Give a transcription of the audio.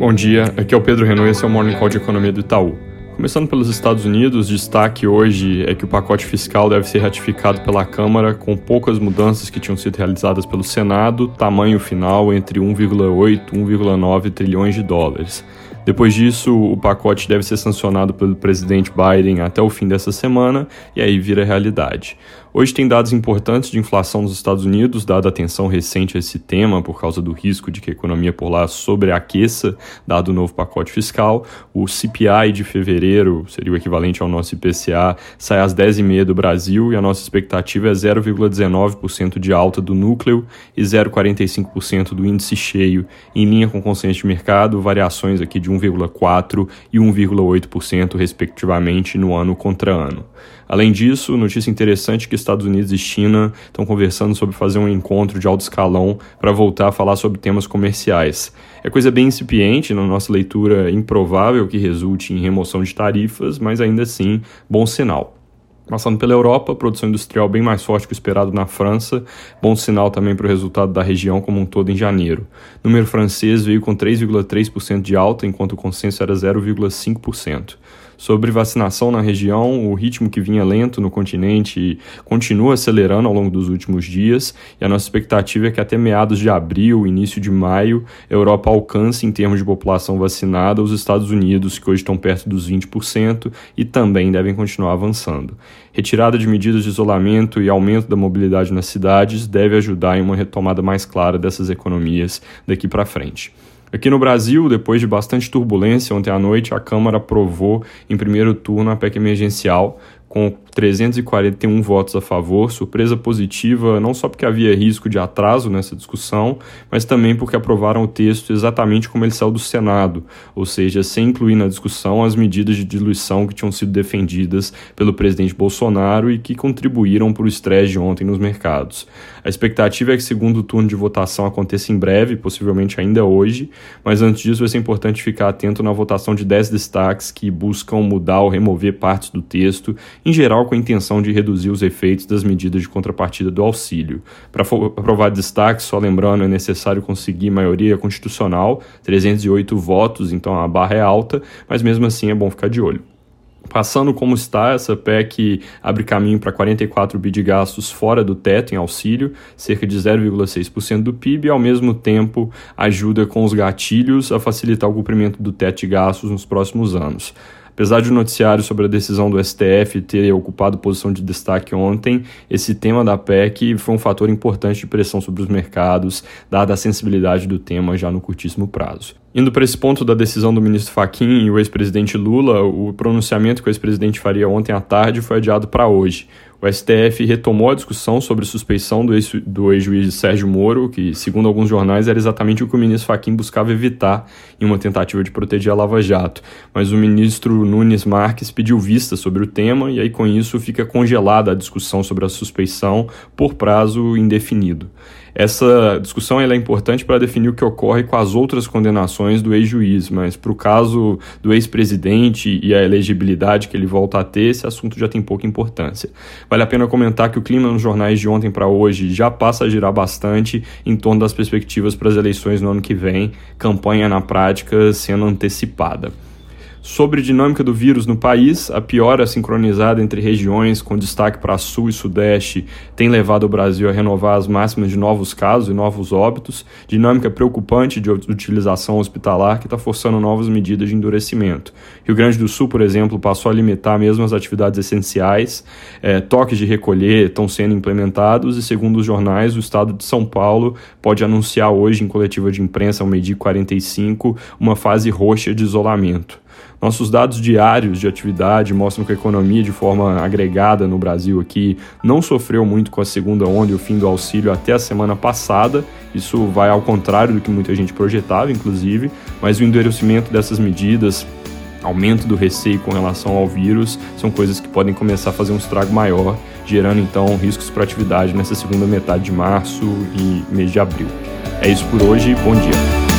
Bom dia, aqui é o Pedro Renault e esse é o Morning Call de Economia do Itaú. Começando pelos Estados Unidos, destaque hoje é que o pacote fiscal deve ser ratificado pela Câmara com poucas mudanças que tinham sido realizadas pelo Senado, tamanho final entre 1,8 e 1,9 trilhões de dólares. Depois disso, o pacote deve ser sancionado pelo presidente Biden até o fim dessa semana e aí vira realidade. Hoje tem dados importantes de inflação nos Estados Unidos, dada a atenção recente a esse tema por causa do risco de que a economia por lá sobreaqueça, dado o novo pacote fiscal. O CPI de fevereiro, seria o equivalente ao nosso IPCA, sai às 10h30 do Brasil e a nossa expectativa é 0,19% de alta do núcleo e 0,45% do índice cheio, em linha com o consenso de mercado, variações aqui de 1,4% e 1,8%, respectivamente, no ano contra ano. Além disso, notícia interessante que Estados Unidos e China estão conversando sobre fazer um encontro de alto escalão para voltar a falar sobre temas comerciais. É coisa bem incipiente, na nossa leitura improvável que resulte em remoção de tarifas, mas ainda assim, bom sinal. Passando pela Europa, produção industrial bem mais forte que o esperado na França, bom sinal também para o resultado da região como um todo em janeiro. O número francês veio com 3,3% de alta, enquanto o consenso era 0,5%. Sobre vacinação na região, o ritmo que vinha lento no continente continua acelerando ao longo dos últimos dias, e a nossa expectativa é que até meados de abril, início de maio, a Europa alcance, em termos de população vacinada, os Estados Unidos, que hoje estão perto dos 20% e também devem continuar avançando. Retirada de medidas de isolamento e aumento da mobilidade nas cidades deve ajudar em uma retomada mais clara dessas economias daqui para frente. Aqui no Brasil, depois de bastante turbulência, ontem à noite a Câmara aprovou em primeiro turno a PEC emergencial, com 341 votos a favor, surpresa positiva não só porque havia risco de atraso nessa discussão, mas também porque aprovaram o texto exatamente como ele saiu do Senado, ou seja, sem incluir na discussão as medidas de diluição que tinham sido defendidas pelo presidente Bolsonaro e que contribuíram para o estresse de ontem nos mercados. A expectativa é que o segundo turno de votação aconteça em breve, possivelmente ainda hoje, mas antes disso vai ser importante ficar atento na votação de 10 destaques que buscam mudar ou remover partes do texto em geral com a intenção de reduzir os efeitos das medidas de contrapartida do auxílio. Para aprovar destaque, só lembrando, é necessário conseguir maioria constitucional, 308 votos, então a barra é alta, mas mesmo assim é bom ficar de olho. Passando como está, essa PEC abre caminho para 44 bi de gastos fora do teto em auxílio, cerca de 0,6% do PIB, e ao mesmo tempo ajuda com os gatilhos a facilitar o cumprimento do teto de gastos nos próximos anos. Apesar de o noticiário sobre a decisão do STF ter ocupado posição de destaque ontem, esse tema da PEC foi um fator importante de pressão sobre os mercados, dada a sensibilidade do tema já no curtíssimo prazo. Indo para esse ponto da decisão do ministro Fachin e o ex-presidente Lula, o pronunciamento que o ex-presidente faria ontem à tarde foi adiado para hoje. O STF retomou a discussão sobre suspeição do ex-juiz ex Sérgio Moro, que, segundo alguns jornais, era exatamente o que o ministro Fachin buscava evitar em uma tentativa de proteger a Lava Jato. Mas o ministro Nunes Marques pediu vista sobre o tema e aí com isso fica congelada a discussão sobre a suspeição por prazo indefinido. Essa discussão é importante para definir o que ocorre com as outras condenações do ex-juiz, mas para o caso do ex-presidente e a elegibilidade que ele volta a ter, esse assunto já tem pouca importância. Vale a pena comentar que o clima nos jornais de ontem para hoje já passa a girar bastante em torno das perspectivas para as eleições no ano que vem, campanha na prática sendo antecipada. Sobre dinâmica do vírus no país, a piora sincronizada entre regiões, com destaque para Sul e Sudeste, tem levado o Brasil a renovar as máximas de novos casos e novos óbitos, dinâmica preocupante de utilização hospitalar que está forçando novas medidas de endurecimento. Rio Grande do Sul, por exemplo, passou a limitar mesmo as atividades essenciais, é, toques de recolher estão sendo implementados e, segundo os jornais, o estado de São Paulo pode anunciar hoje, em coletiva de imprensa, ao meio-dia 45, uma fase roxa de isolamento. Nossos dados diários de atividade mostram que a economia, de forma agregada no Brasil aqui, não sofreu muito com a segunda onda e o fim do auxílio até a semana passada. Isso vai ao contrário do que muita gente projetava, inclusive, mas o endurecimento dessas medidas aumento do receio com relação ao vírus são coisas que podem começar a fazer um estrago maior, gerando então riscos para atividade nessa segunda metade de março e mês de abril. É isso por hoje, bom dia.